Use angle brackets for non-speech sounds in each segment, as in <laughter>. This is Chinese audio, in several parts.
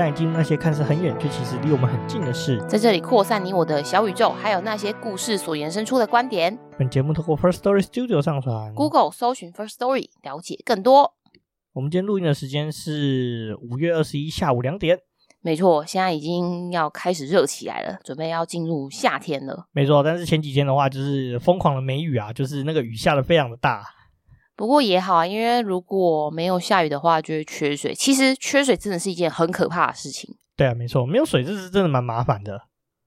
带你进入那些看似很远却其实离我们很近的事，在这里扩散你我的小宇宙，还有那些故事所延伸出的观点。本节目透过 First Story Studio 上传，Google 搜寻 First Story 了解更多。我们今天录音的时间是五月二十一下午两点。没错，现在已经要开始热起来了，准备要进入夏天了。没错，但是前几天的话就是疯狂的梅雨啊，就是那个雨下的非常的大。不过也好啊，因为如果没有下雨的话，就会缺水。其实缺水真的是一件很可怕的事情。对啊，没错，没有水这是真的蛮麻烦的，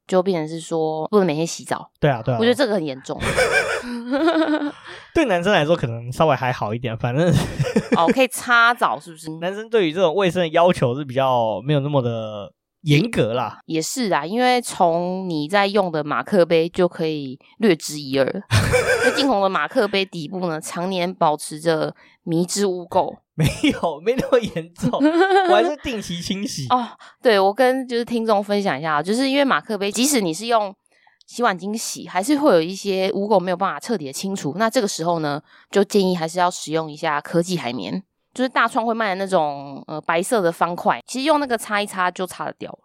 就变成是说不能每天洗澡。对啊，对啊，我觉得这个很严重。<laughs> 对男生来说可能稍微还好一点，反正哦可以擦澡是不是？<laughs> 男生对于这种卫生的要求是比较没有那么的。严格啦，也是啊，因为从你在用的马克杯就可以略知一二。<laughs> 那静红的马克杯底部呢，常年保持着迷之污垢。<laughs> 没有，没那么严重，<laughs> 我还是定期清洗。哦，对，我跟就是听众分享一下，就是因为马克杯，即使你是用洗碗巾洗，还是会有一些污垢没有办法彻底的清除。那这个时候呢，就建议还是要使用一下科技海绵。就是大创会卖的那种呃白色的方块，其实用那个擦一擦就擦得掉了。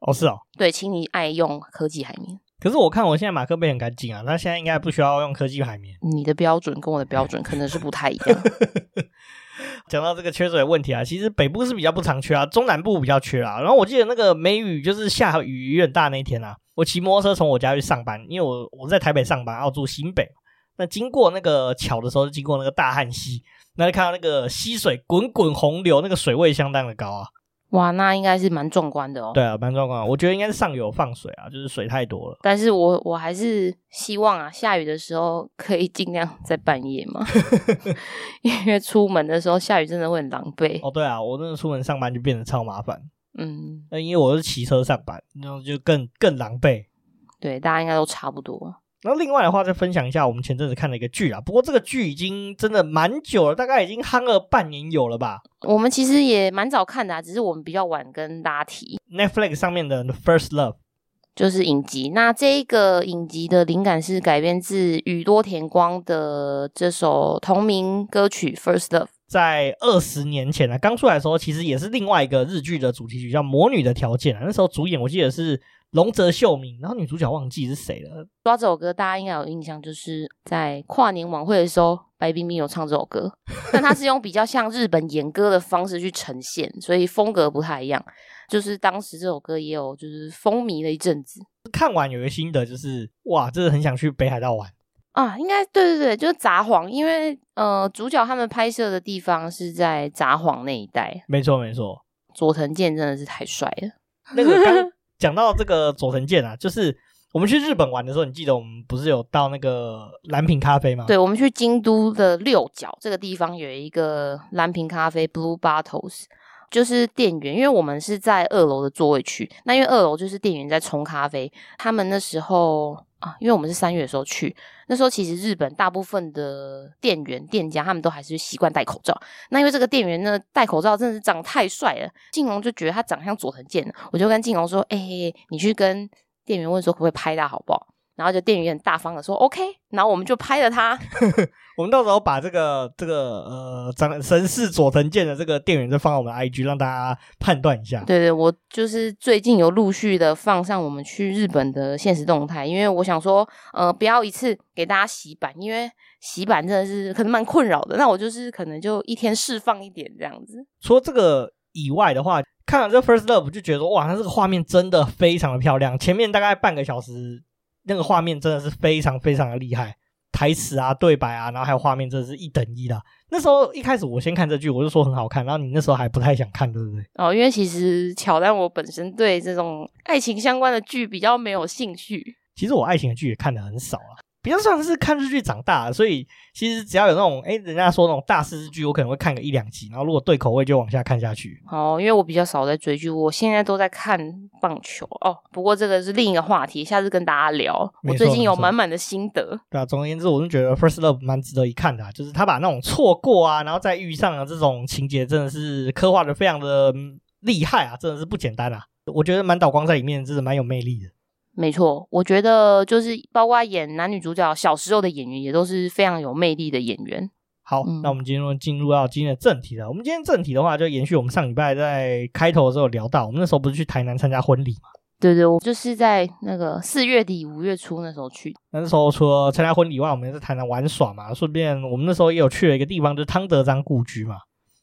哦，是哦。对，请你爱用科技海绵。可是我看我现在马克杯很干净啊，那现在应该不需要用科技海绵。你的标准跟我的标准可能是不太一样。<laughs> 讲到这个缺水的问题啊，其实北部是比较不常缺啊，中南部比较缺啊。然后我记得那个梅雨就是下雨有点大那一天啊，我骑摩托车从我家去上班，因为我我在台北上班，要住新北。那经过那个桥的时候，就经过那个大汉溪。那就看到那个溪水滚滚洪流，那个水位相当的高啊！哇，那应该是蛮壮观的哦。对啊，蛮壮观。我觉得应该是上游放水啊，就是水太多了。但是我我还是希望啊，下雨的时候可以尽量在半夜嘛，<laughs> 因为出门的时候下雨真的会很狼狈。哦，对啊，我真的出门上班就变得超麻烦。嗯，那因为我是骑车上班，那就更更狼狈。对，大家应该都差不多。那另外的话，再分享一下我们前阵子看了一个剧啊。不过这个剧已经真的蛮久了，大概已经夯了半年有了吧。我们其实也蛮早看的啊，只是我们比较晚跟大家提。Netflix 上面的《The First Love》就是影集。那这个影集的灵感是改编自宇多田光的这首同名歌曲《First Love》。在二十年前呢，刚出来的时候，其实也是另外一个日剧的主题曲，叫《魔女的条件》啊。那时候主演我记得是。瀧泽秀明，然后女主角忘记是谁了。抓这首歌，大家应该有印象，就是在跨年晚会的时候，白冰冰有唱这首歌，<laughs> 但他是用比较像日本演歌的方式去呈现，所以风格不太一样。就是当时这首歌也有就是风靡了一阵子。看完有一个心得，就是哇，真的很想去北海道玩啊！应该对对对，就是札幌，因为呃，主角他们拍摄的地方是在札幌那一带。没错没错，佐藤健真的是太帅了，那个刚。讲到这个佐藤健啊，就是我们去日本玩的时候，你记得我们不是有到那个蓝瓶咖啡吗？对，我们去京都的六角这个地方有一个蓝瓶咖啡 （Blue Bottles），就是店员，因为我们是在二楼的座位区，那因为二楼就是店员在冲咖啡，他们那时候。啊，因为我们是三月的时候去，那时候其实日本大部分的店员、店家他们都还是习惯戴口罩。那因为这个店员呢，戴口罩真的是长太帅了，静龙就觉得他长得像佐藤健，我就跟静龙说：“哎、你去跟店员问说可不可以拍他好不好？”然后就店员很大方的说 OK，然后我们就拍了他。<laughs> 我们到时候把这个这个呃长神似佐藤健的这个店员就放到我们的 IG，让大家判断一下。对对，我就是最近有陆续的放上我们去日本的现实动态，因为我想说呃不要一次给大家洗版，因为洗版真的是可能蛮困扰的。那我就是可能就一天释放一点这样子。除了这个以外的话，看了这 First Love 就觉得哇，它这个画面真的非常的漂亮，前面大概半个小时。那个画面真的是非常非常的厉害，台词啊、对白啊，然后还有画面，真的是一等一的。那时候一开始我先看这剧，我就说很好看，然后你那时候还不太想看，对不对？哦，因为其实乔丹我本身对这种爱情相关的剧比较没有兴趣。其实我爱情的剧也看的很少啊。比较算是看日剧长大的，所以其实只要有那种，哎，人家说那种大师日剧，我可能会看个一两集，然后如果对口味就往下看下去。哦，因为我比较少在追剧，我现在都在看棒球哦。不过这个是另一个话题，下次跟大家聊。我最近有满满的心得。对啊，总而言之，我是觉得《First Love》蛮值得一看的啊，就是他把那种错过啊，然后再遇上的这种情节，真的是刻画的非常的厉害啊，真的是不简单啊。我觉得满岛光在里面真的蛮有魅力的。没错，我觉得就是包括演男女主角小时候的演员也都是非常有魅力的演员。好，嗯、那我们今天进入到今天的正题了。我们今天正题的话，就延续我们上礼拜在开头的时候聊到，我们那时候不是去台南参加婚礼嘛？对对，我就是在那个四月底五月初那时候去。那时候除了参加婚礼外，我们也在台南玩耍嘛，顺便我们那时候也有去了一个地方，就是汤德章故居嘛。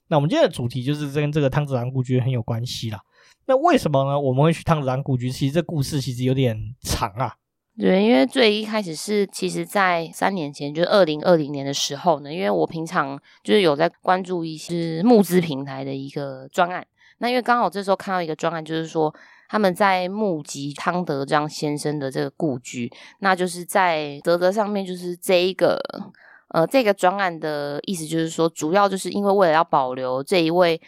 那我们今天的主题就是跟这个汤德章故居很有关系啦。那为什么呢？我们会去汤德章故居？其实这故事其实有点长啊。对，因为最一开始是，其实，在三年前，就是二零二零年的时候呢，因为我平常就是有在关注一些募资平台的一个专案。那因为刚好这时候看到一个专案，就是说他们在募集汤德章先生的这个故居，那就是在啧啧上面，就是这一个呃这个专案的意思，就是说主要就是因为为了要保留这一位。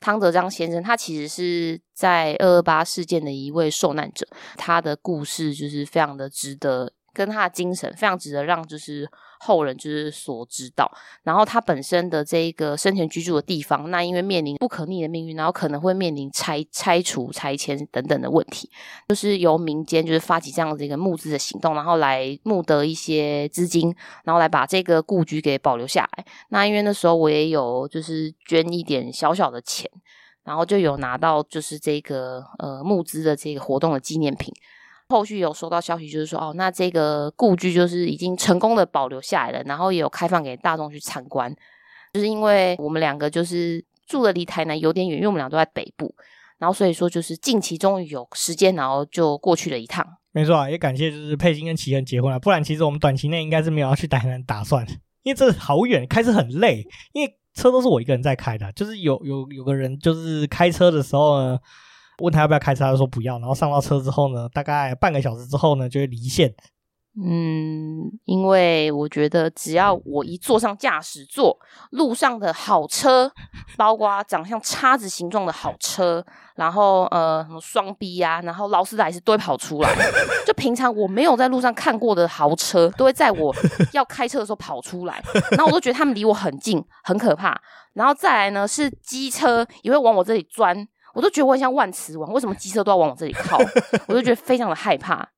汤德章先生，他其实是在二二八事件的一位受难者，他的故事就是非常的值得，跟他的精神非常值得让就是。后人就是所知道，然后他本身的这一个生前居住的地方，那因为面临不可逆的命运，然后可能会面临拆拆除、拆迁等等的问题，就是由民间就是发起这样的一个募资的行动，然后来募得一些资金，然后来把这个故居给保留下来。那因为那时候我也有就是捐一点小小的钱，然后就有拿到就是这个呃募资的这个活动的纪念品。后续有收到消息，就是说哦，那这个故居就是已经成功的保留下来了，然后也有开放给大众去参观。就是因为我们两个就是住的离台南有点远，因为我们俩都在北部，然后所以说就是近期终于有时间，然后就过去了一趟。没错啊，也感谢就是佩欣跟齐恩结婚了，不然其实我们短期内应该是没有要去台南打算，因为这好远，开车很累，因为车都是我一个人在开的，就是有有有个人就是开车的时候呢。问他要不要开车，他说不要。然后上到车之后呢，大概半个小时之后呢，就会离线。嗯，因为我觉得只要我一坐上驾驶座，路上的好车，包括长像叉子形状的好车，然后呃什么双 B 呀，然后劳斯莱斯都会跑出来。就平常我没有在路上看过的豪车，都会在我 <laughs> 要开车的时候跑出来。然后我都觉得他们离我很近，很可怕。然后再来呢，是机车也会往我这里钻。我都觉得我很像万磁王，为什么机车都要往我这里靠？我就觉得非常的害怕。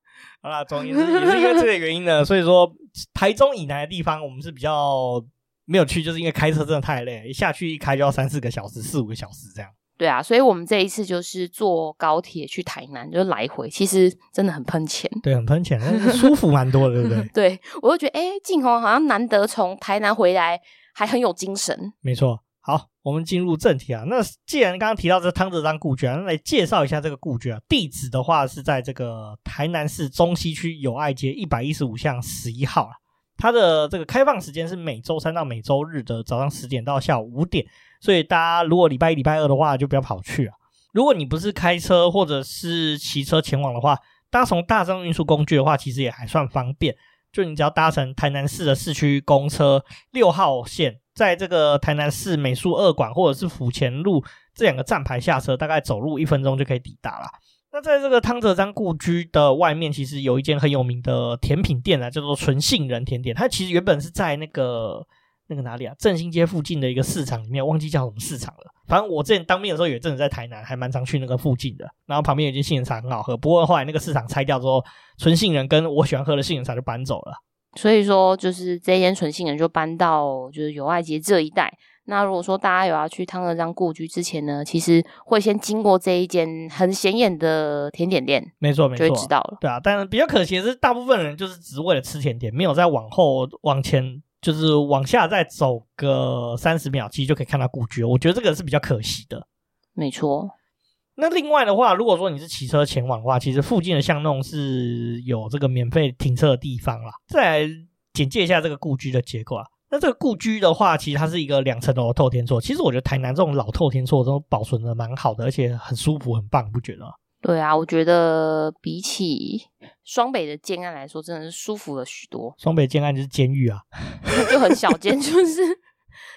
好啦，总之也是因为这个原因呢，所以说台中以南的地方我们是比较没有去，就是因为开车真的太累，一下去一开就要三四个小时、四五个小时这样。对啊，所以我们这一次就是坐高铁去台南，就是来回，其实真的很喷钱。对，很喷钱，但是舒服蛮多的，对不对？<laughs> 对，我就觉得，哎，静红好像难得从台南回来，还很有精神。没错。好，我们进入正题啊。那既然刚刚提到这汤泽章故居啊，那来介绍一下这个故居啊。地址的话是在这个台南市中西区友爱街一百一十五巷十一号啊。它的这个开放时间是每周三到每周日的早上十点到下午五点，所以大家如果礼拜一、礼拜二的话，就不要跑去啊。如果你不是开车或者是骑车前往的话，搭乘大众运输工具的话，其实也还算方便。就你只要搭乘台南市的市区公车六号线。在这个台南市美术二馆或者是府前路这两个站牌下车，大概走路一分钟就可以抵达了。那在这个汤泽章故居的外面，其实有一间很有名的甜品店啊，叫做纯杏仁甜点。它其实原本是在那个那个哪里啊，振兴街附近的一个市场里面，忘记叫什么市场了。反正我之前当兵的时候，有一阵子在台南，还蛮常去那个附近的。然后旁边有一间杏仁茶很好喝，不过后来那个市场拆掉之后，纯杏仁跟我喜欢喝的杏仁茶就搬走了。所以说，就是这间纯杏仁就搬到就是友爱街这一带。那如果说大家有要去汤德章故居之前呢，其实会先经过这一间很显眼的甜点店，没错没错，就会知道了。对啊，但是比较可惜的是，大部分人就是只是为了吃甜点，没有再往后往前，就是往下再走个三十秒，其实就可以看到故居。我觉得这个是比较可惜的。没错。那另外的话，如果说你是骑车前往的话，其实附近的巷弄是有这个免费停车的地方啦。再来简介一下这个故居的结构啊。那这个故居的话，其实它是一个两层楼的透天厝。其实我觉得台南这种老透天厝都保存的蛮好的，而且很舒服，很棒，不觉得？对啊，我觉得比起双北的建案来说，真的是舒服了许多。双北建案就是监狱啊，<laughs> 就很小间，就是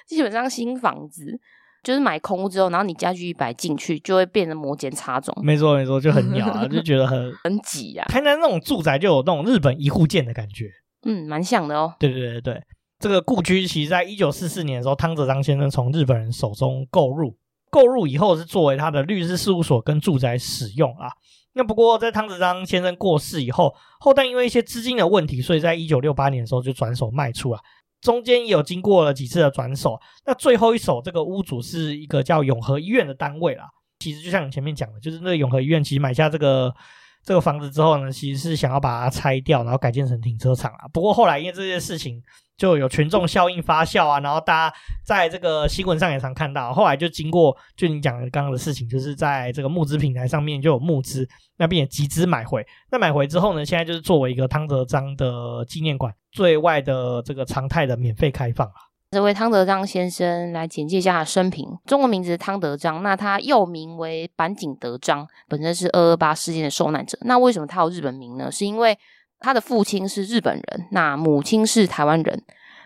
基本上新房子，就是买空屋之后，然后你家具一摆进去，就会变成摩肩擦踵。没错没错，就很鸟啊，就觉得很 <laughs> 很挤啊。台南那种住宅就有那种日本一户建的感觉，嗯，蛮像的哦。对对对对，这个故居其实在一九四四年的时候，汤泽章先生从日本人手中购入，购入以后是作为他的律师事务所跟住宅使用啊。那不过，在汤子章先生过世以后，后代因为一些资金的问题，所以在一九六八年的时候就转手卖出了。中间也有经过了几次的转手，那最后一手这个屋主是一个叫永和医院的单位啦。其实就像你前面讲的，就是那个永和医院其实买下这个这个房子之后呢，其实是想要把它拆掉，然后改建成停车场啊。不过后来因为这件事情。就有群众效应发酵啊，然后大家在这个新闻上也常看到。后来就经过，就你讲的刚刚的事情，就是在这个募资平台上面就有募资，那边也集资买回。那买回之后呢，现在就是作为一个汤泽章的纪念馆对外的这个常态的免费开放啊。这位汤德章先生来简介一下他的生平，中文名字汤德章，那他又名为坂井德章，本身是二二八事件的受难者。那为什么他有日本名呢？是因为他的父亲是日本人，那母亲是台湾人，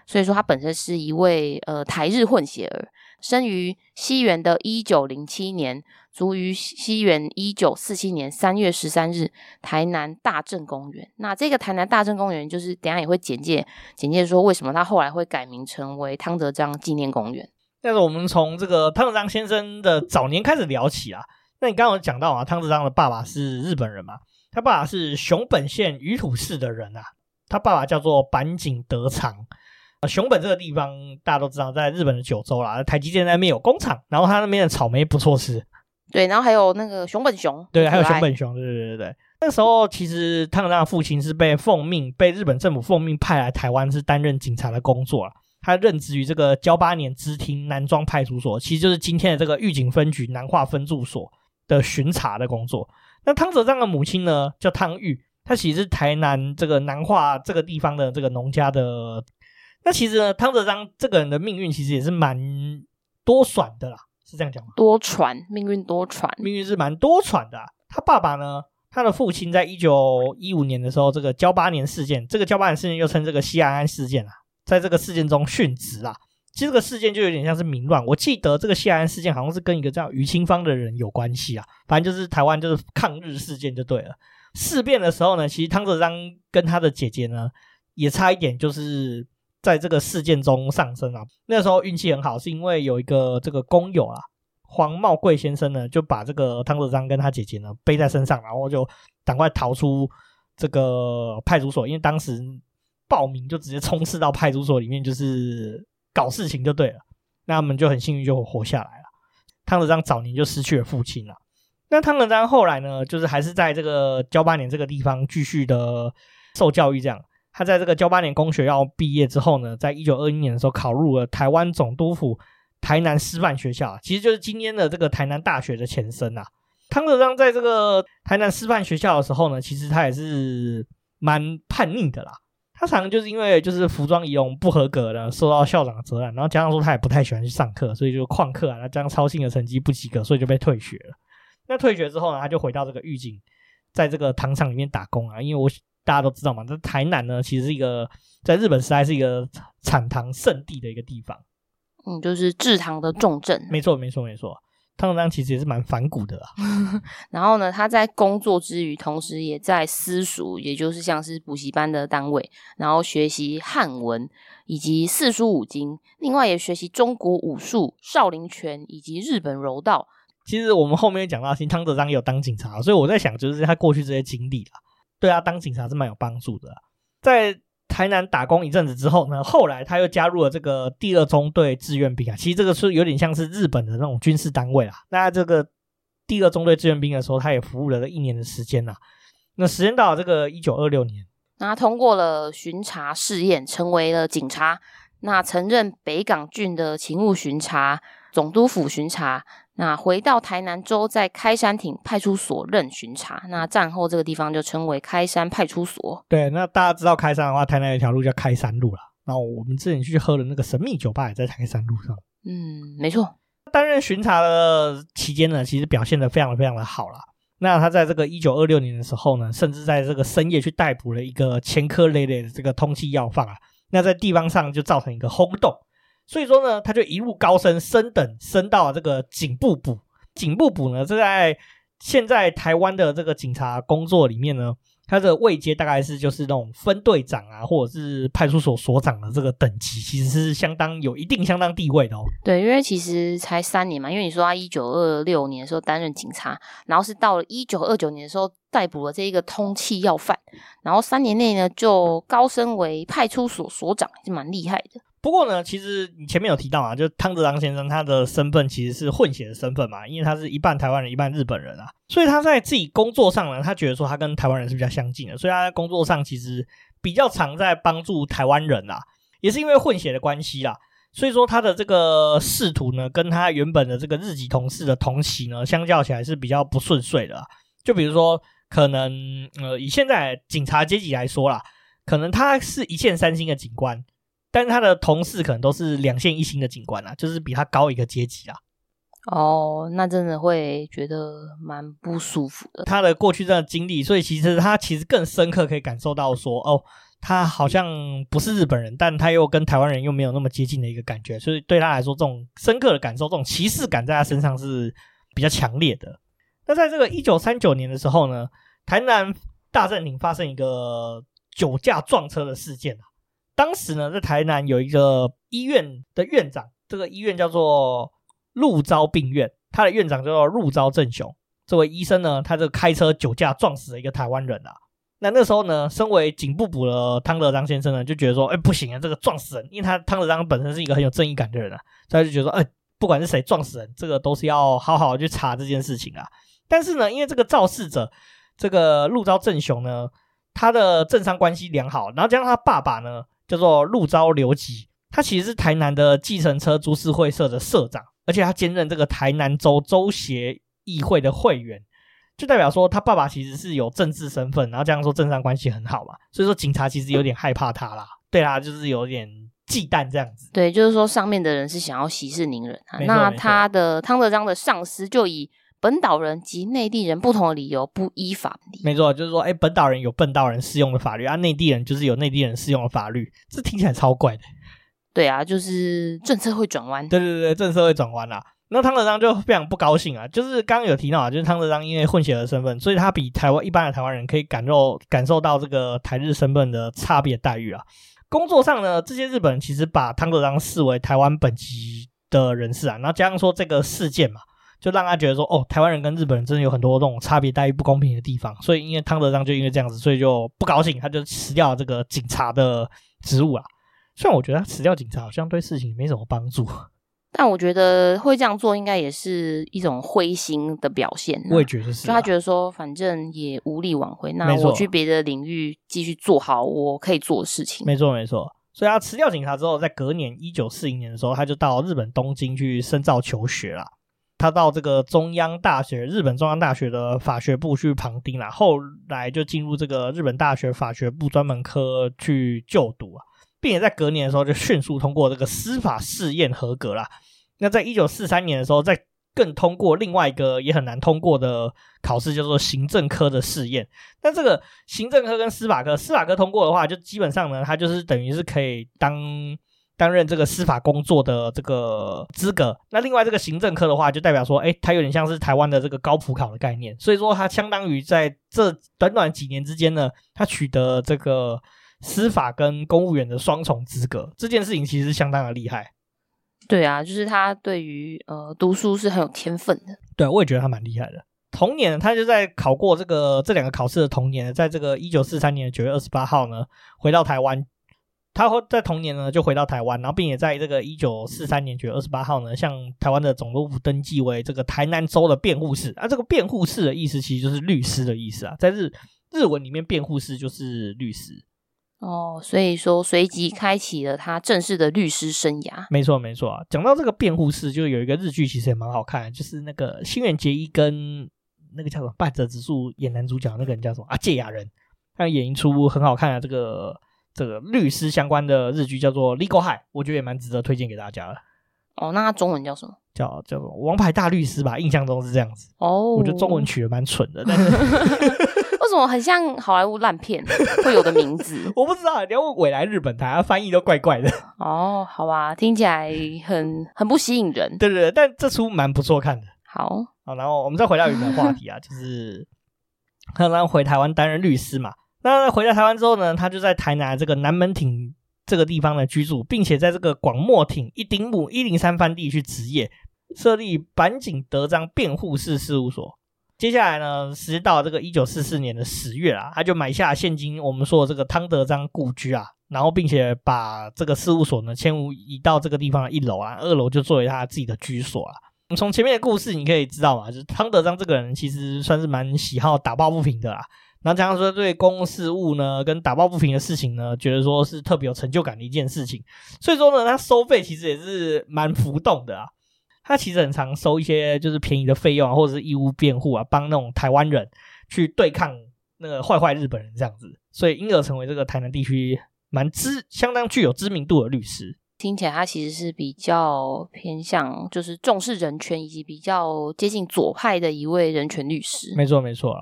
所以说他本身是一位呃台日混血儿，生于西元的一九零七年，卒于西元一九四七年三月十三日，台南大正公园。那这个台南大正公园，就是等下也会简介简介说为什么他后来会改名成为汤泽章纪念公园。但是我们从这个汤泽章先生的早年开始聊起啊，那你刚刚有讲到啊，汤泽章的爸爸是日本人嘛？他爸爸是熊本县鱼土市的人啊，他爸爸叫做坂井德长啊。熊本这个地方大家都知道，在日本的九州啦，台积电那边有工厂，然后他那边的草莓不错吃。对，然后还有那个熊本熊，对，还有熊本熊，对对对对对。那个时候其实汤泽章的父亲是被奉命，被日本政府奉命派来台湾，是担任警察的工作了。他任职于这个交八年支厅南庄派出所，其实就是今天的这个狱警分局南化分驻所的巡查的工作。那汤泽章的母亲呢，叫汤玉，她其实是台南这个南化这个地方的这个农家的。那其实呢，汤泽章这个人的命运其实也是蛮多舛的啦，是这样讲吗？多舛，命运多舛，命运是蛮多舛的啊。他爸爸呢，他的父亲在一九一五年的时候，这个交八年事件，这个交八年事件又称这个西安安事件啊，在这个事件中殉职啊。其实这个事件就有点像是民乱，我记得这个谢安事件好像是跟一个叫余清芳的人有关系啊，反正就是台湾就是抗日事件就对了。事变的时候呢，其实汤泽章跟他的姐姐呢也差一点就是在这个事件中丧生啊。那时候运气很好，是因为有一个这个工友啊，黄茂贵先生呢就把这个汤泽章跟他姐姐呢背在身上，然后就赶快逃出这个派出所，因为当时报名就直接冲刺到派出所里面，就是。搞事情就对了，那他们就很幸运就活下来了。汤泽章早年就失去了父亲了。那汤泽章后来呢，就是还是在这个交八年这个地方继续的受教育。这样，他在这个交八年公学校毕业之后呢，在一九二一年的时候考入了台湾总督府台南师范学校，其实就是今天的这个台南大学的前身啊。汤德章在这个台南师范学校的时候呢，其实他也是蛮叛逆的啦。他常常就是因为就是服装仪容不合格的，受到校长的责难，然后加上说他也不太喜欢去上课，所以就旷课啊，那这样操心的成绩不及格，所以就被退学了。那退学之后呢，他就回到这个狱警，在这个糖厂里面打工啊。因为我大家都知道嘛，这台南呢其实是一个在日本时代是一个产糖圣地的一个地方，嗯，就是制糖的重镇。没错，没错，没错。汤泽章其实也是蛮反骨的啦，<laughs> 然后呢，他在工作之余，同时也在私塾，也就是像是补习班的单位，然后学习汉文以及四书五经，另外也学习中国武术、少林拳以及日本柔道。其实我们后面讲到，其实汤泽章也有当警察，所以我在想，就是他过去这些经历啦，对他当警察是蛮有帮助的，在。台南打工一阵子之后呢，后来他又加入了这个第二中队志愿兵啊。其实这个是有点像是日本的那种军事单位啊。那这个第二中队志愿兵的时候，他也服务了一年的时间呐。那时间到了这个一九二六年，那他通过了巡查试验，成为了警察。那曾任北港郡的勤务巡查、总督府巡查。那回到台南州，在开山町派出所任巡查。那战后这个地方就称为开山派出所。对，那大家知道开山的话，台南有一条路叫开山路了。然后我们之前去喝的那个神秘酒吧也在开山路上。嗯，没错。担任巡查的期间呢，其实表现的非常非常的好啦。那他在这个一九二六年的时候呢，甚至在这个深夜去逮捕了一个前科累累的这个通缉要犯啊，那在地方上就造成一个轰动。所以说呢，他就一路高升，升等升到了这个警部补。警部补呢，这在现在台湾的这个警察工作里面呢。他的位阶大概是就是那种分队长啊，或者是派出所所长的这个等级，其实是相当有一定相当地位的哦。对，因为其实才三年嘛，因为你说他一九二六年的时候担任警察，然后是到了一九二九年的时候逮捕了这一个通缉要犯，然后三年内呢就高升为派出所所长，是蛮厉害的。不过呢，其实你前面有提到啊，就汤德郎先生他的身份其实是混血的身份嘛，因为他是一半台湾人，一半日本人啊，所以他在自己工作上呢，他觉得说他跟台湾人是比较相近的，所以他在工作上其实比较常在帮助台湾人啊，也是因为混血的关系啦，所以说他的这个仕途呢，跟他原本的这个日籍同事的同期呢，相较起来是比较不顺遂的啊。就比如说，可能呃，以现在警察阶级来说啦，可能他是一线三星的警官。但是他的同事可能都是两线一星的警官啊，就是比他高一个阶级啊。哦，那真的会觉得蛮不舒服的。他的过去这样的经历，所以其实他其实更深刻可以感受到说，哦，他好像不是日本人，但他又跟台湾人又没有那么接近的一个感觉，所以对他来说，这种深刻的感受，这种歧视感在他身上是比较强烈的。那在这个一九三九年的时候呢，台南大正町发生一个酒驾撞车的事件啊。当时呢，在台南有一个医院的院长，这个医院叫做鹿昭病院，他的院长叫做鹿昭正雄。这位医生呢，他这个开车酒驾撞死了一个台湾人啊。那那时候呢，身为警部补的汤德章先生呢，就觉得说，哎，不行啊，这个撞死人，因为他汤德章本身是一个很有正义感的人啊，所以他就觉得说，哎，不管是谁撞死人，这个都是要好好去查这件事情啊。但是呢，因为这个肇事者，这个鹿昭正雄呢，他的政商关系良好，然后加上他爸爸呢。叫做陆昭留吉，他其实是台南的计程车株式会社的社长，而且他兼任这个台南州州协议会的会员，就代表说他爸爸其实是有政治身份，然后这样说政商关系很好嘛，所以说警察其实有点害怕他啦，对啦就是有点忌惮这样子。对，就是说上面的人是想要息事宁人啊，那他的汤德章的上司就以。本岛人及内地人不同的理由不依法。没错，就是说，哎，本岛人有本岛人适用的法律啊，内地人就是有内地人适用的法律，这听起来超怪的。对啊，就是政策会转弯。对对对，政策会转弯啦。那汤德章就非常不高兴啊，就是刚刚有提到啊，就是汤德章因为混血的身份，所以他比台湾一般的台湾人可以感受感受到这个台日身份的差别待遇啊。工作上呢，这些日本人其实把汤德章视为台湾本籍的人士啊，然后加上说这个事件嘛。就让他觉得说，哦，台湾人跟日本人真的有很多这种差别待遇不公平的地方，所以因为汤德章就因为这样子，所以就不高兴，他就辞掉了这个警察的职务啊。虽然我觉得他辞掉警察好像对事情没什么帮助，但我觉得会这样做应该也是一种灰心的表现。我也觉得是，就他觉得说，反正也无力挽回，那我去别的领域继续做好我可以做的事情。没错没错，所以他辞掉警察之后，在隔年一九四零年的时候，他就到日本东京去深造求学了。他到这个中央大学，日本中央大学的法学部去旁听啦，后来就进入这个日本大学法学部专门科去就读啊，并且在隔年的时候就迅速通过这个司法试验合格啦。那在一九四三年的时候，再更通过另外一个也很难通过的考试，叫做行政科的试验。那这个行政科跟司法科，司法科通过的话，就基本上呢，他就是等于是可以当。担任这个司法工作的这个资格，那另外这个行政科的话，就代表说，哎，他有点像是台湾的这个高普考的概念，所以说他相当于在这短短几年之间呢，他取得这个司法跟公务员的双重资格，这件事情其实相当的厉害。对啊，就是他对于呃读书是很有天分的。对，我也觉得他蛮厉害的。同年，他就在考过这个这两个考试的同年，在这个一九四三年的九月二十八号呢，回到台湾。他在同年呢就回到台湾，然后并且在这个一九四三年九月二十八号呢，向台湾的总督府登记为这个台南州的辩护士。啊，这个辩护士的意思其实就是律师的意思啊，在日日文里面，辩护士就是律师。哦，所以说随即开启了他正式的律师生涯。没错，没错啊。讲到这个辩护士，就有一个日剧其实也蛮好看的，就是那个新垣结衣跟那个叫什么半泽直树演男主角那个人叫什么啊？堺雅人，他演一出很好看的这个。这个律师相关的日剧叫做《Legal High》，我觉得也蛮值得推荐给大家的。哦，那他中文叫什么？叫叫做王牌大律师吧，印象中是这样子。哦，我觉得中文取的蛮蠢的，但是 <laughs> 为什么很像好莱坞烂片 <laughs> 会有的名字？我不知道，你要问未来日本台，他翻译都怪怪的。哦，好吧，听起来很很不吸引人。对对对，但这出蛮不错看的。好，好，然后我们再回到原本话题啊，就是他刚回台湾担任律师嘛。那回到台湾之后呢，他就在台南这个南门町这个地方呢居住，并且在这个广末町一丁目一零三番地去执业。设立板井德章辩护士事务所。接下来呢，时到这个一九四四年的十月啊，他就买下现今我们说的这个汤德章故居啊，然后并且把这个事务所呢迁移到这个地方的一楼啊，二楼就作为他自己的居所啊。从前面的故事你可以知道嘛，就是汤德章这个人其实算是蛮喜好打抱不平的啦。然后加上说对公共事务呢跟打抱不平的事情呢，觉得说是特别有成就感的一件事情，所以说呢，他收费其实也是蛮浮动的啊。他其实很常收一些就是便宜的费用啊，或者是义务辩护啊，帮那种台湾人去对抗那个坏坏日本人这样子，所以因而成为这个台南地区蛮知相当具有知名度的律师。听起来他其实是比较偏向就是重视人权以及比较接近左派的一位人权律师。没错，没错了。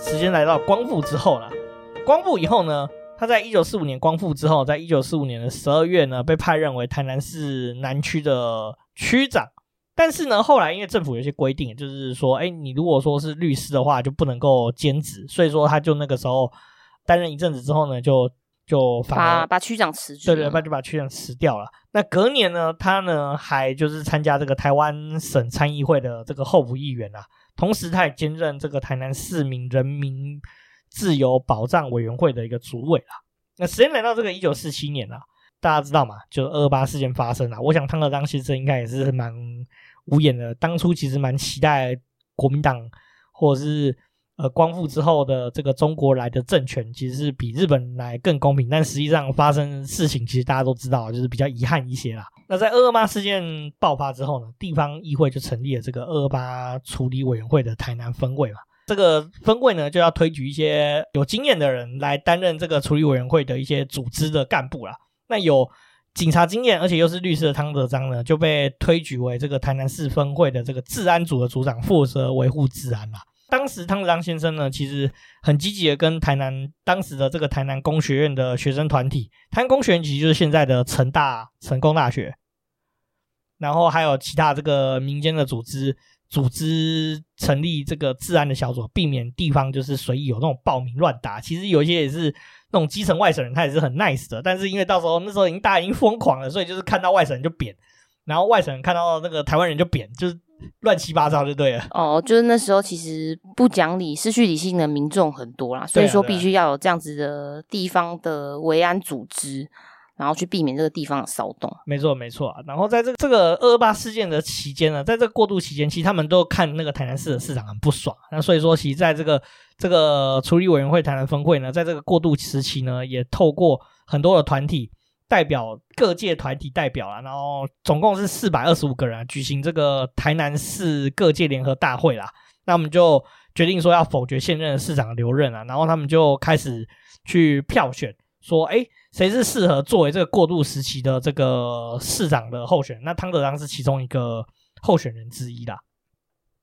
时间来到光复之后了，光复以后呢？他在一九四五年光复之后，在一九四五年的十二月呢，被派任为台南市南区的区长。但是呢，后来因为政府有些规定，就是说，哎，你如果说是律师的话，就不能够兼职。所以说，他就那个时候担任一阵子之后呢，就就把把区长辞职，对对，把就把区长辞掉了。那隔年呢，他呢还就是参加这个台湾省参议会的这个候补议员啊，同时他也兼任这个台南市民人民。自由保障委员会的一个主委啦。那时间来到这个一九四七年啦，大家知道嘛？就二二八事件发生了。我想汤德章先生应该也是蛮无言的。当初其实蛮期待国民党或者是呃光复之后的这个中国来的政权，其实是比日本来更公平。但实际上发生事情，其实大家都知道，就是比较遗憾一些啦。那在二二八事件爆发之后呢，地方议会就成立了这个二二八处理委员会的台南分会嘛。这个分会呢，就要推举一些有经验的人来担任这个处理委员会的一些组织的干部啦。那有警察经验，而且又是律师的汤德章呢，就被推举为这个台南市分会的这个治安组的组长，负责维护治安啦。当时汤德章先生呢，其实很积极的跟台南当时的这个台南工学院的学生团体，台南工学院其实就是现在的成大成功大学，然后还有其他这个民间的组织。组织成立这个治安的小组，避免地方就是随意有那种暴民乱打。其实有一些也是那种基层外省人，他也是很 nice 的。但是因为到时候那时候已经大家已经疯狂了，所以就是看到外省人就扁，然后外省人看到那个台湾人就扁，就是 <laughs> 乱七八糟就对了。<laughs> 哦，就是那时候其实不讲理、失去理性的民众很多啦，所以说必须要有这样子的地方的维安组织。然后去避免这个地方的骚动，没错没错啊。然后在这个这个二二八事件的期间呢，在这个过渡期间，其实他们都看那个台南市的市长很不爽。那所以说，其实在这个这个处理委员会台南分会呢，在这个过渡时期呢，也透过很多的团体代表各界团体代表啊，然后总共是四百二十五个人啊，举行这个台南市各界联合大会啦。那我们就决定说要否决现任的市长留任啊，然后他们就开始去票选。说，哎，谁是适合作为这个过渡时期的这个市长的候选人？那汤德章是其中一个候选人之一啦。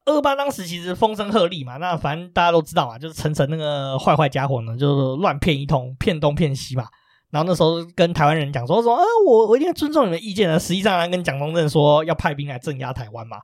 二二八当时其实风声鹤唳嘛，那反正大家都知道嘛，就是陈诚那个坏坏家伙呢，就是乱骗一通，骗东骗西嘛。然后那时候跟台湾人讲说说，啊，我我一定尊重你们意见的。实际上，来跟蒋中正说要派兵来镇压台湾嘛。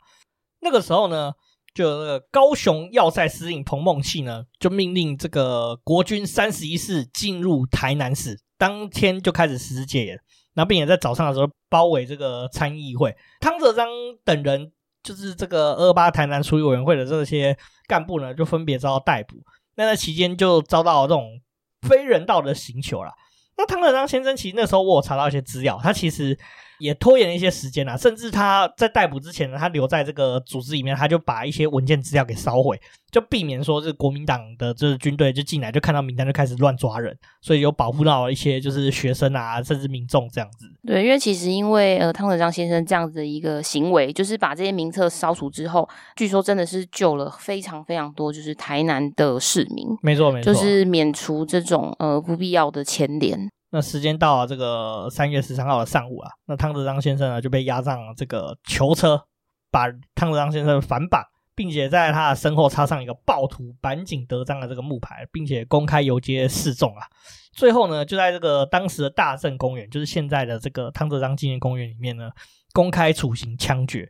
那个时候呢。就那个高雄要塞司令彭孟缉呢，就命令这个国军三十一师进入台南市，当天就开始实施戒严，然后并且在早上的时候包围这个参议会。汤泽章等人就是这个二二八台南处理委员会的这些干部呢，就分别遭到逮捕。那在期间就遭到这种非人道的刑求了。那汤德章先生其实那时候我有查到一些资料，他其实。也拖延了一些时间啊，甚至他在逮捕之前呢，他留在这个组织里面，他就把一些文件资料给烧毁，就避免说是国民党的这个军队就进来就看到名单就开始乱抓人，所以有保护到一些就是学生啊，甚至民众这样子。对，因为其实因为呃汤德章先生这样子的一个行为，就是把这些名册烧除之后，据说真的是救了非常非常多就是台南的市民，没错没错，就是免除这种呃不必要的牵连。那时间到了这个三月十三号的上午啊，那汤德章先生呢就被押上这个囚车，把汤德章先生反绑，并且在他的身后插上一个暴徒板井德章的这个木牌，并且公开游街示众啊。最后呢，就在这个当时的大正公园，就是现在的这个汤德章纪念公园里面呢，公开处刑枪决。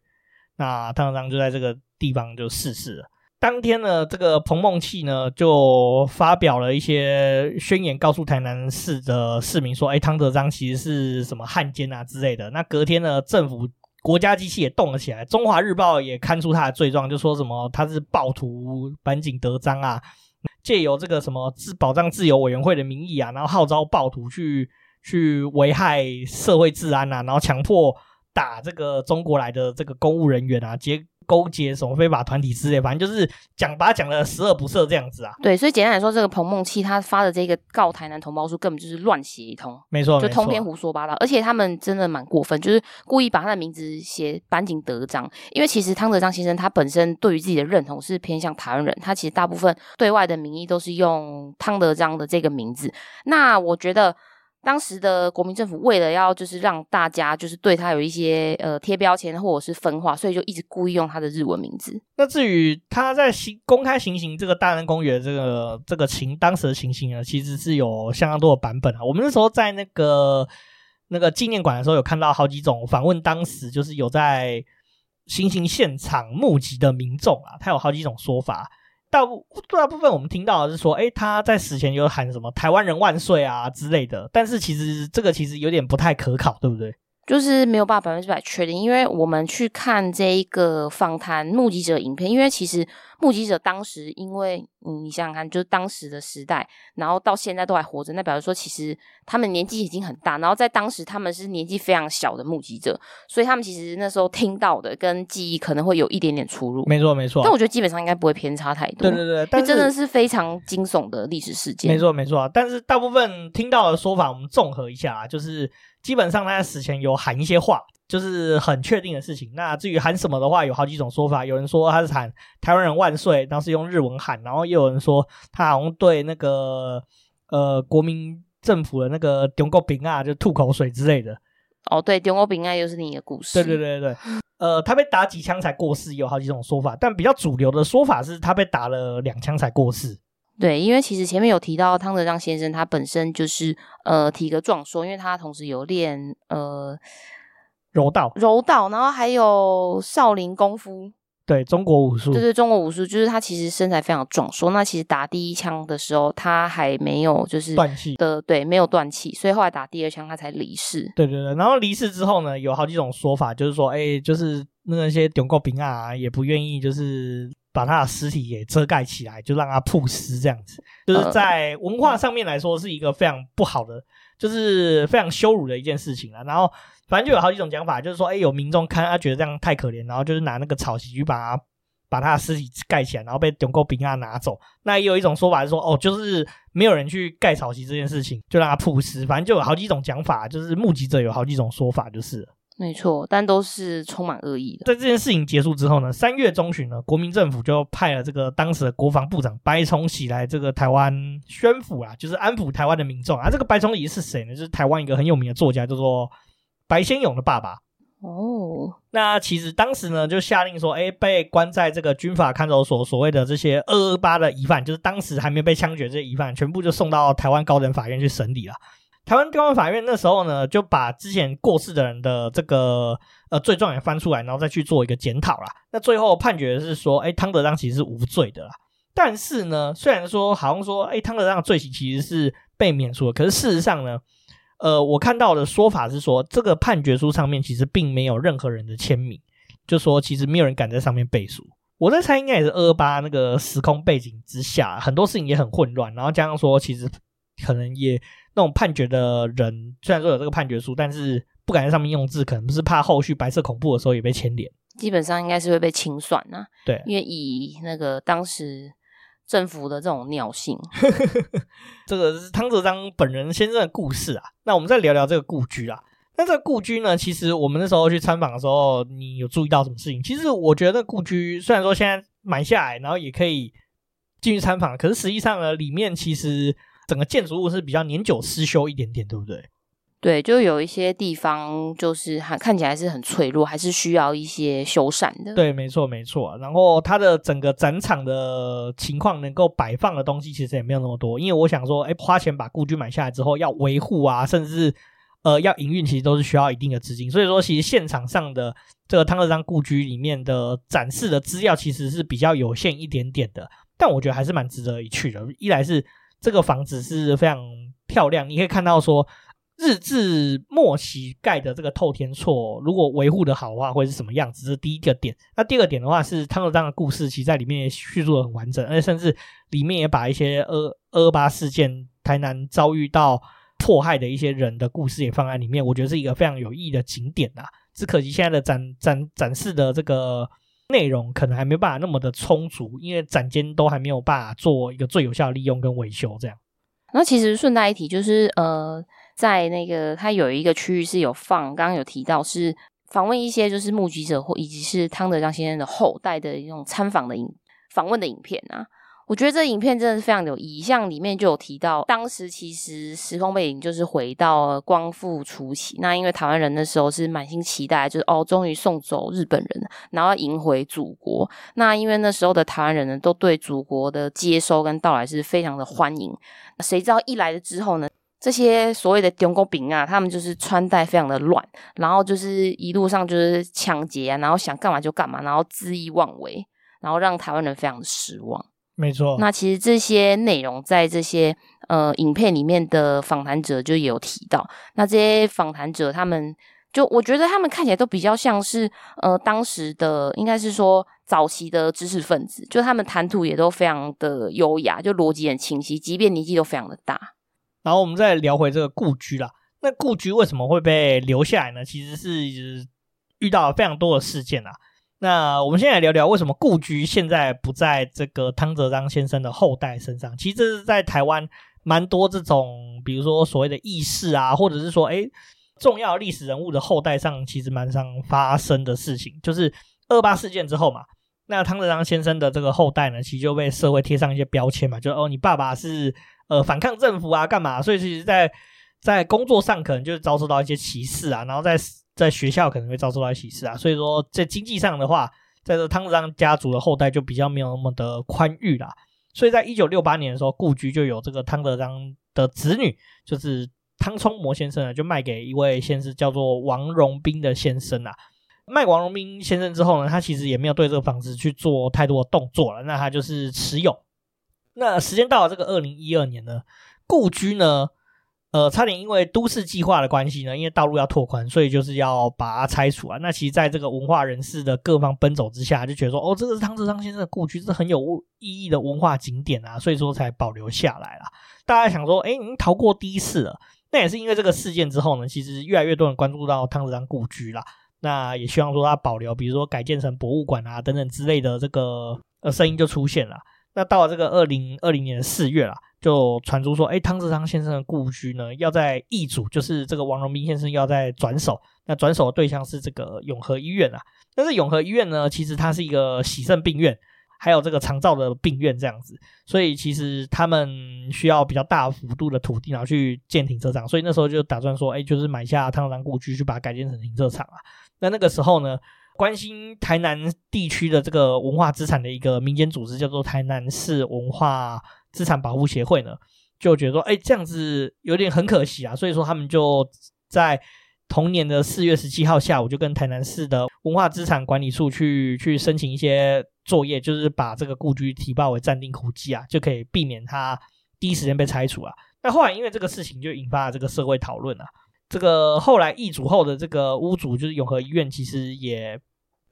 那汤德章就在这个地方就逝世了。当天呢，这个彭孟缉呢就发表了一些宣言，告诉台南市的市民说：“哎，汤德章其实是什么汉奸啊之类的。”那隔天呢，政府国家机器也动了起来，《中华日报》也刊出他的罪状，就说什么他是暴徒板井德章啊，借由这个什么自保障自由委员会的名义啊，然后号召暴徒去去危害社会治安啊，然后强迫打这个中国来的这个公务人员啊，结。勾结什么非法团体之类，反正就是讲把他讲的十恶不赦这样子啊。对，所以简单来说，这个彭梦琪他发的这个告台南同胞书根本就是乱写一通，没错，就通篇胡说八道。而且他们真的蛮过分，就是故意把他的名字写板井德章，因为其实汤德章先生他本身对于自己的认同是偏向台湾人，他其实大部分对外的名义都是用汤德章的这个名字。那我觉得。当时的国民政府为了要就是让大家就是对他有一些呃贴标签或者是分化，所以就一直故意用他的日文名字。那至于他在行公开行刑这个大安公园这个这个情当时的情形呢，其实是有相当多的版本啊。我们那时候在那个那个纪念馆的时候，有看到好几种访问，当时就是有在行刑现场目击的民众啊，他有好几种说法。大部大部分我们听到的是说，哎，他在死前有喊什么“台湾人万岁”啊之类的，但是其实这个其实有点不太可考，对不对？就是没有办法百分之百确定，因为我们去看这一个访谈目击者影片，因为其实目击者当时，因为你想想看，就是当时的时代，然后到现在都还活着，那表示说其实他们年纪已经很大，然后在当时他们是年纪非常小的目击者，所以他们其实那时候听到的跟记忆可能会有一点点出入。没错，没错。但我觉得基本上应该不会偏差太多。对对对，但真的是非常惊悚的历史事件。没错没错，但是大部分听到的说法，我们综合一下啊，就是基本上他在死前有喊一些话。就是很确定的事情。那至于喊什么的话，有好几种说法。有人说他是喊“台湾人万岁”，当时用日文喊；然后也有人说他好像对那个呃国民政府的那个中国兵啊，就吐口水之类的。哦，对，中国兵啊，又是另一个故事。对对对对，呃，他被打几枪才过世，有好几种说法。但比较主流的说法是他被打了两枪才过世。对，因为其实前面有提到汤德章先生，他本身就是呃体格壮硕，因为他同时有练呃。柔道，柔道，然后还有少林功夫，对，中国武术，对对，中国武术，就是他其实身材非常壮硕。那其实打第一枪的时候，他还没有就是断气的，对，没有断气，所以后来打第二枪他才离世。对对对，然后离世之后呢，有好几种说法，就是说，哎，就是那些中国兵啊，也不愿意就是把他的尸体给遮盖起来，就让他曝尸这样子，就是在文化上面来说是一个非常不好的，就是非常羞辱的一件事情啊。然后。反正就有好几种讲法，就是说，哎，有民众看他觉得这样太可怜，然后就是拿那个草席去把他把他的尸体盖起来，然后被中国兵啊拿走。那也有一种说法是说，哦，就是没有人去盖草席这件事情，就让他曝尸。反正就有好几种讲法，就是目击者有好几种说法，就是了。没错，但都是充满恶意的。在这件事情结束之后呢，三月中旬呢，国民政府就派了这个当时的国防部长白崇禧来这个台湾宣抚啊，就是安抚台湾的民众啊。这个白崇禧是谁呢？就是台湾一个很有名的作家，叫做。白先勇的爸爸哦，oh. 那其实当时呢就下令说，哎，被关在这个军法看守所所谓的这些二二八的疑犯，就是当时还没被枪决这些疑犯，全部就送到台湾高等法院去审理了。台湾高等法院那时候呢，就把之前过世的人的这个呃罪状也翻出来，然后再去做一个检讨啦。那最后判决是说，哎，汤德章其实是无罪的啦。但是呢，虽然说好像说，哎，汤德章的罪行其实是被免除了，可是事实上呢。呃，我看到的说法是说，这个判决书上面其实并没有任何人的签名，就说其实没有人敢在上面背书。我在猜，应该也是二八那个时空背景之下，很多事情也很混乱，然后加上说，其实可能也那种判决的人，虽然说有这个判决书，但是不敢在上面用字，可能是怕后续白色恐怖的时候也被牵连。基本上应该是会被清算啊，对，因为以那个当时。政府的这种尿性，<laughs> 这个是汤泽章本人先生的故事啊。那我们再聊聊这个故居啊。那这个故居呢，其实我们那时候去参访的时候，你有注意到什么事情？其实我觉得故居虽然说现在买下来，然后也可以进去参访，可是实际上呢，里面其实整个建筑物是比较年久失修一点点，对不对？对，就有一些地方就是还看起来是很脆弱，还是需要一些修缮的。对，没错，没错。然后它的整个展场的情况，能够摆放的东西其实也没有那么多。因为我想说，哎，花钱把故居买下来之后，要维护啊，甚至呃要营运，其实都是需要一定的资金。所以说，其实现场上的这个汤德章故居里面的展示的资料，其实是比较有限一点点的。但我觉得还是蛮值得一去的。一来是这个房子是非常漂亮，你可以看到说。日治末期盖的这个透天厝，如果维护的好的话，会是什么样子？这是第一个点。那第二个点的话，是汤德章的故事，其实在里面也叙述的很完整，而且甚至里面也把一些二二八事件台南遭遇到迫害的一些人的故事也放在里面。我觉得是一个非常有意义的景点呐。只可惜现在的展展展示的这个内容可能还没办法那么的充足，因为展间都还没有办法做一个最有效的利用跟维修这样。那其实顺带一提，就是呃。在那个，它有一个区域是有放，刚刚有提到是访问一些就是目击者或以及是汤德章先生的后代的一种参访的影访问的影片啊。我觉得这影片真的是非常有意义，像里面就有提到，当时其实时空背景就是回到光复初期，那因为台湾人那时候是满心期待，就是哦，终于送走日本人，然后迎回祖国。那因为那时候的台湾人呢，都对祖国的接收跟到来是非常的欢迎。谁知道一来了之后呢？这些所谓的中国兵啊，他们就是穿戴非常的乱，然后就是一路上就是抢劫啊，然后想干嘛就干嘛，然后恣意妄为，然后让台湾人非常的失望。没错。那其实这些内容在这些呃影片里面的访谈者就有提到。那这些访谈者他们就我觉得他们看起来都比较像是呃当时的应该是说早期的知识分子，就他们谈吐也都非常的优雅，就逻辑很清晰，即便年纪都非常的大。然后我们再聊回这个故居啦。那故居为什么会被留下来呢？其实是遇到了非常多的事件啊。那我们现在来聊聊为什么故居现在不在这个汤泽章先生的后代身上。其实这是在台湾蛮多这种，比如说所谓的义士啊，或者是说诶重要历史人物的后代上，其实蛮常发生的事情。就是二八事件之后嘛，那汤泽章先生的这个后代呢，其实就被社会贴上一些标签嘛，就哦，你爸爸是。呃，反抗政府啊，干嘛？所以其实在，在工作上可能就是遭受到一些歧视啊，然后在在学校可能会遭受到一些歧视啊。所以说，在经济上的话，在这汤德章家族的后代就比较没有那么的宽裕啦。所以在一九六八年的时候，故居就有这个汤德章的子女，就是汤冲模先生呢，就卖给一位先生叫做王荣斌的先生啊。卖王荣斌先生之后呢，他其实也没有对这个房子去做太多的动作了，那他就是持有。那时间到了这个二零一二年呢，故居呢，呃，差点因为都市计划的关系呢，因为道路要拓宽，所以就是要把它拆除啊。那其实，在这个文化人士的各方奔走之下，就觉得说，哦，这个是汤志章先生的故居，是很有意义的文化景点啊，所以说才保留下来了。大家想说，哎，已经逃过第一次了。那也是因为这个事件之后呢，其实越来越多人关注到汤志章故居啦。那也希望说它保留，比如说改建成博物馆啊等等之类的这个呃声音就出现了。那到了这个二零二零年的四月啦，就传出说，哎，汤志昌先生的故居呢，要在易主，就是这个王荣斌先生要在转手。那转手的对象是这个永和医院啊。但是永和医院呢，其实它是一个喜肾病院，还有这个长照的病院这样子，所以其实他们需要比较大幅度的土地，然后去建停车场。所以那时候就打算说，哎，就是买下汤德章故居，去把它改建成停车场啊。那那个时候呢，关心台南地区的这个文化资产的一个民间组织叫做台南市文化资产保护协会呢，就觉得说，哎，这样子有点很可惜啊，所以说他们就在同年的四月十七号下午，就跟台南市的文化资产管理处去去申请一些作业，就是把这个故居提报为暂定古迹啊，就可以避免它第一时间被拆除啊。那后来因为这个事情就引发了这个社会讨论啊。这个后来易主后的这个屋主就是永和医院，其实也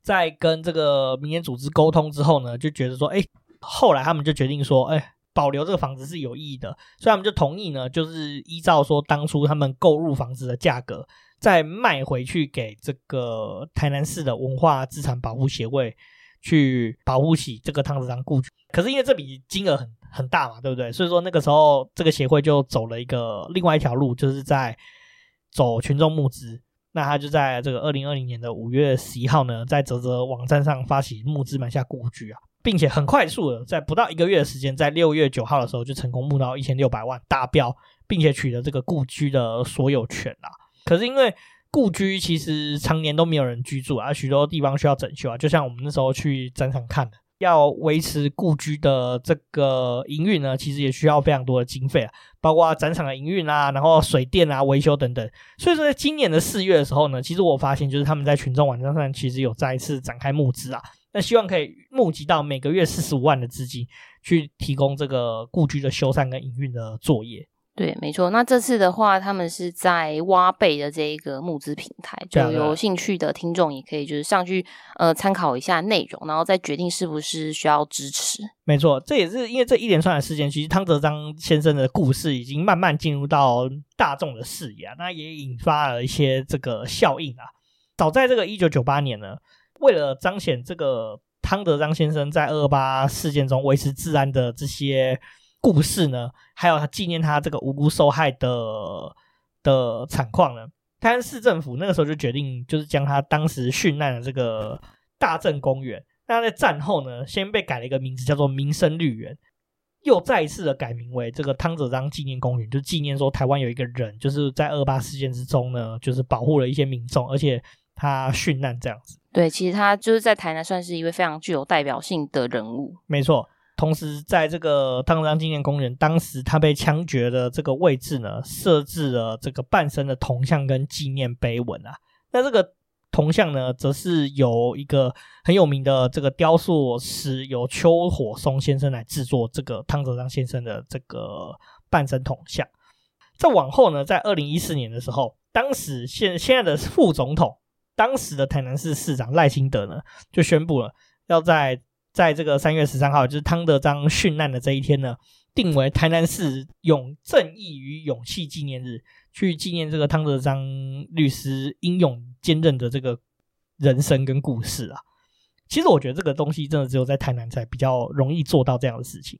在跟这个民间组织沟通之后呢，就觉得说，哎，后来他们就决定说，哎，保留这个房子是有意义的，所以他们就同意呢，就是依照说当初他们购入房子的价格，再卖回去给这个台南市的文化资产保护协会去保护起这个汤子章故居。可是因为这笔金额很很大嘛，对不对？所以说那个时候这个协会就走了一个另外一条路，就是在。走群众募资，那他就在这个二零二零年的五月十一号呢，在泽泽网站上发起募资买下故居啊。并且很快速的在不到一个月的时间，在六月九号的时候就成功募到一千六百万达标，并且取得这个故居的所有权啦。可是因为故居其实常年都没有人居住啊，许多地方需要整修啊，就像我们那时候去展场看的。要维持故居的这个营运呢，其实也需要非常多的经费啊，包括展场的营运啊，然后水电啊、维修等等。所以说，在今年的四月的时候呢，其实我发现就是他们在群众网站上其实有再一次展开募资啊，那希望可以募集到每个月四十五万的资金，去提供这个故居的修缮跟营运的作业。对，没错。那这次的话，他们是在挖贝的这一个募资平台，就有兴趣的听众也可以就是上去呃参考一下内容，然后再决定是不是需要支持。没错，这也是因为这一连串的事件，其实汤泽章先生的故事已经慢慢进入到大众的视野啊，那也引发了一些这个效应啊。早在这个一九九八年呢，为了彰显这个汤德章先生在二八事件中维持治安的这些。故事呢，还有他纪念他这个无辜受害的的惨况呢，台南市政府那个时候就决定，就是将他当时殉难的这个大正公园，那在战后呢，先被改了一个名字，叫做民生绿园，又再一次的改名为这个汤泽章纪念公园，就纪念说台湾有一个人，就是在二八事件之中呢，就是保护了一些民众，而且他殉难这样子。对，其实他就是在台南算是一位非常具有代表性的人物。没错。同时，在这个汤泽章纪念公园，当时他被枪决的这个位置呢，设置了这个半身的铜像跟纪念碑文啊。那这个铜像呢，则是由一个很有名的这个雕塑师，由邱火松先生来制作这个汤泽章先生的这个半身铜像。再往后呢，在二零一四年的时候，当时现现在的副总统，当时的台南市市长赖清德呢，就宣布了要在。在这个三月十三号，就是汤德章殉难的这一天呢，定为台南市勇正义与勇气纪念日，去纪念这个汤德章律师英勇坚韧的这个人生跟故事啊。其实我觉得这个东西真的只有在台南才比较容易做到这样的事情，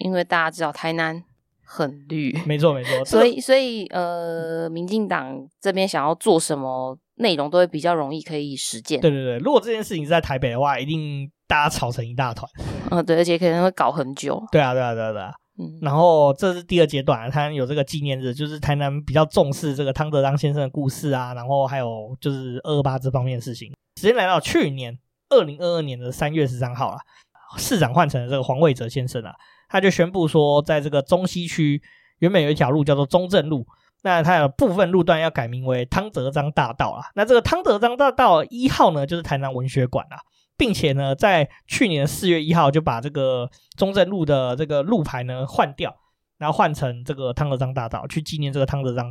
因为大家知道台南很绿，没错没 <laughs> 错，所以所以呃，民进党这边想要做什么内容都会比较容易可以实践。对对对，如果这件事情是在台北的话，一定。大家吵成一大团，<laughs> 嗯，对，而且可能会搞很久。对啊，对啊，对啊，对啊。嗯，然后这是第二阶段，台南有这个纪念日，就是台南比较重视这个汤德章先生的故事啊，然后还有就是二二八这方面的事情。时间来到去年二零二二年的三月十三号啊，市长换成了这个黄伟哲先生啊，他就宣布说，在这个中西区原本有一条路叫做中正路，那它有部分路段要改名为汤泽章大道啊。那这个汤泽章大道一号呢，就是台南文学馆啊。并且呢，在去年四月一号就把这个中正路的这个路牌呢换掉，然后换成这个汤泽章大道，去纪念这个汤泽章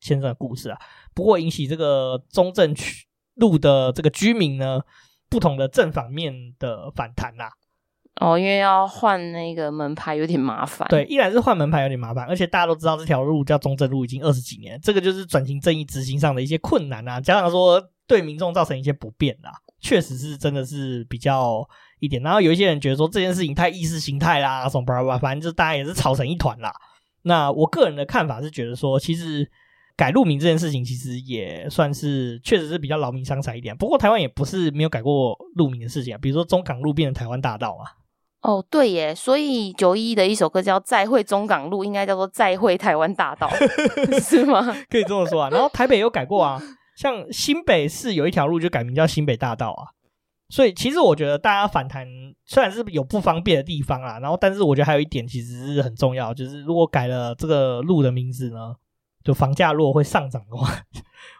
先生的故事啊。不过引起这个中正区路的这个居民呢不同的正反面的反弹啦。哦，因为要换那个门牌有点麻烦。对，依然是换门牌有点麻烦，而且大家都知道这条路叫中正路已经二十几年，这个就是转型正义执行上的一些困难啊，加上说对民众造成一些不便啦。确实是真的是比较一点，然后有一些人觉得说这件事情太意识形态啦，什么巴拉巴拉，反正就大家也是吵成一团啦。那我个人的看法是觉得说，其实改路名这件事情其实也算是确实是比较劳民伤财一点。不过台湾也不是没有改过路名的事情啊，比如说中港路变成台湾大道嘛。哦，对耶，所以九一的一首歌叫《再会中港路》，应该叫做《再会台湾大道》<laughs> <laughs> 是吗？<laughs> 可以这么说啊。然后台北有改过啊。像新北市有一条路就改名叫新北大道啊，所以其实我觉得大家反弹虽然是有不方便的地方啊，然后但是我觉得还有一点其实是很重要，就是如果改了这个路的名字呢，就房价如果会上涨的话，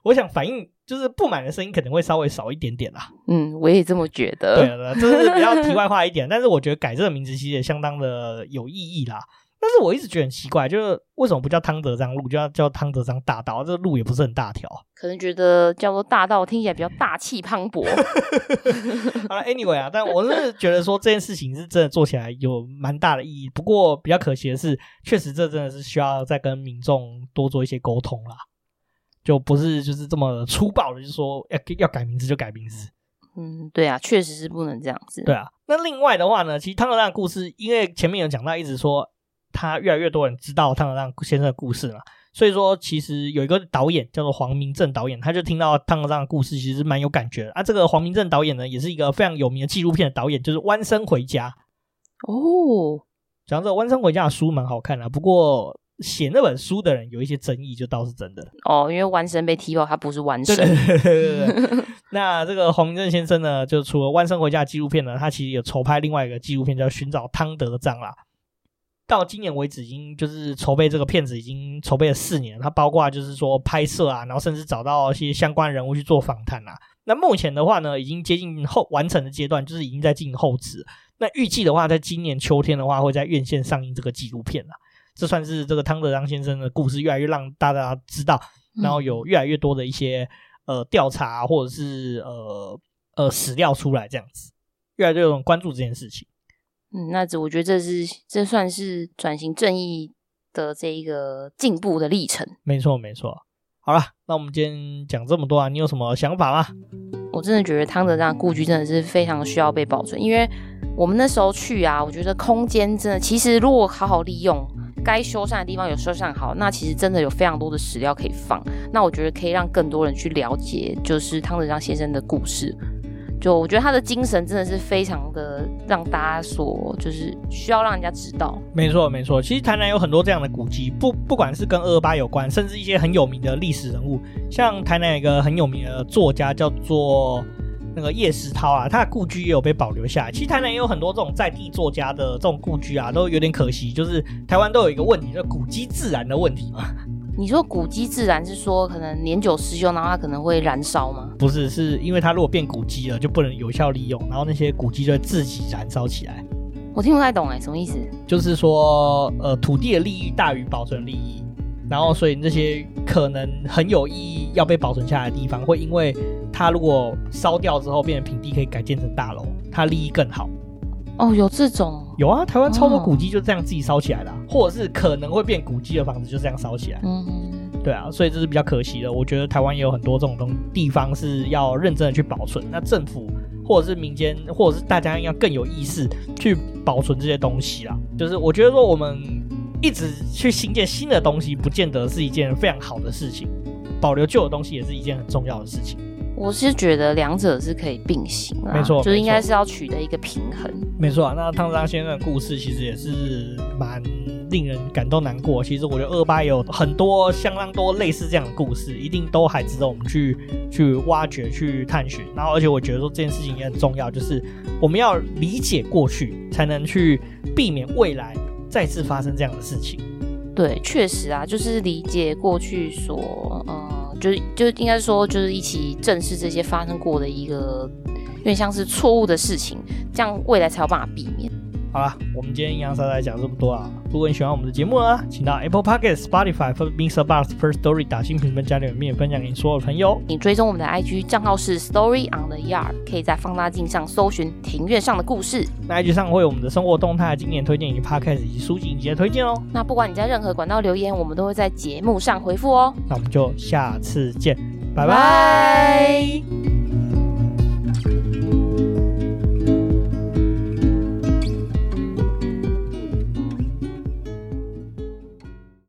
我想反映就是不满的声音可能会稍微少一点点啦。嗯，我也这么觉得。对了，这是比较题外话一点，<laughs> 但是我觉得改这个名字其实也相当的有意义啦。但是我一直觉得很奇怪，就是为什么不叫汤德章路，就要叫汤德章大道？这个路也不是很大条，可能觉得叫做大道听起来比较大气磅礴。<laughs> 好了，Anyway 啊，但我是觉得说这件事情是真的做起来有蛮大的意义。不过比较可惜的是，确实这真的是需要再跟民众多做一些沟通啦，就不是就是这么粗暴的，就是说要要改名字就改名字。嗯，对啊，确实是不能这样子。对啊，那另外的话呢，其实汤泽章的故事，因为前面有讲到，一直说。他越来越多人知道汤泽章先生的故事嘛，所以说，其实有一个导演叫做黄明正导演，他就听到汤德章的故事，其实蛮有感觉的啊。这个黄明正导演呢，也是一个非常有名的纪录片的导演，就是《弯身回家》哦。讲这个《弯身回家》的书蛮好看的，不过写那本书的人有一些争议，就倒是真的哦。因为弯生被踢爆，他不是弯生。对对对。<laughs> 那这个黄明正先生呢，就除了《弯生回家》纪录片呢，他其实有筹拍另外一个纪录片，叫《寻找汤德章》啦。到今年为止，已经就是筹备这个片子，已经筹备了四年。他包括就是说拍摄啊，然后甚至找到一些相关人物去做访谈啊。那目前的话呢，已经接近后完成的阶段，就是已经在进行后置。那预计的话，在今年秋天的话，会在院线上映这个纪录片了。这算是这个汤德章先生的故事越来越让大家知道，然后有越来越多的一些呃调查或者是呃呃史料出来，这样子越来越有人关注这件事情。嗯，那这我觉得这是这算是转型正义的这一个进步的历程。没错，没错。好了，那我们今天讲这么多啊，你有什么想法吗？我真的觉得汤德章故居真的是非常需要被保存，因为我们那时候去啊，我觉得空间真的，其实如果好好利用，该修缮的地方有修缮好，那其实真的有非常多的史料可以放。那我觉得可以让更多人去了解，就是汤德章先生的故事。就我觉得他的精神真的是非常的让大家所就是需要让人家知道。没错没错，其实台南有很多这样的古迹，不不管是跟二八有关，甚至一些很有名的历史人物，像台南有一个很有名的作家叫做那个叶石涛啊，他的故居也有被保留下来。其实台南也有很多这种在地作家的这种故居啊，都有点可惜，就是台湾都有一个问题，就是古迹自然的问题嘛。<laughs> 你说古迹自燃是说可能年久失修，然后它可能会燃烧吗？不是，是因为它如果变古迹了，就不能有效利用，然后那些古迹就会自己燃烧起来。我听不太懂哎，什么意思？就是说，呃，土地的利益大于保存利益，然后所以那些可能很有意义要被保存下来的地方，会因为它如果烧掉之后变成平地，可以改建成大楼，它利益更好。哦，有这种？有啊，台湾超多古迹就这样自己烧起来的，啊，或者是可能会变古迹的房子就这样烧起来。嗯，对啊，所以这是比较可惜的。我觉得台湾也有很多这种东地方是要认真的去保存。那政府或者是民间，或者是大家应该更有意识去保存这些东西啦。就是我觉得说，我们一直去新建新的东西，不见得是一件非常好的事情。保留旧的东西也是一件很重要的事情。我是觉得两者是可以并行的，没错，就是应该是要取得一个平衡。没错啊，那汤德章先生的故事其实也是蛮令人感动难过。其实我觉得二八也有很多相当多类似这样的故事，一定都还值得我们去去挖掘、去探寻。然后，而且我觉得说这件事情也很重要，就是我们要理解过去，才能去避免未来再次发生这样的事情。对，确实啊，就是理解过去所呃。就是就是应该说，就是一起正视这些发生过的一个有点像是错误的事情，这样未来才有办法避免。好了，我们今天洋洋洒洒讲这么多啊！如果你喜欢我们的节目呢，请到 Apple Podcast、Spotify 或 MixerBox First Story 打新评分加留言，分享给你所有的朋友。你追踪我们的 IG 账号是 Story on the Yard，可以在放大镜上搜寻庭院上的故事。那 IG 上会有我们的生活动态、经典推荐以及 Podcast 以及书籍以及推荐哦。那不管你在任何管道留言，我们都会在节目上回复哦。那我们就下次见，拜拜。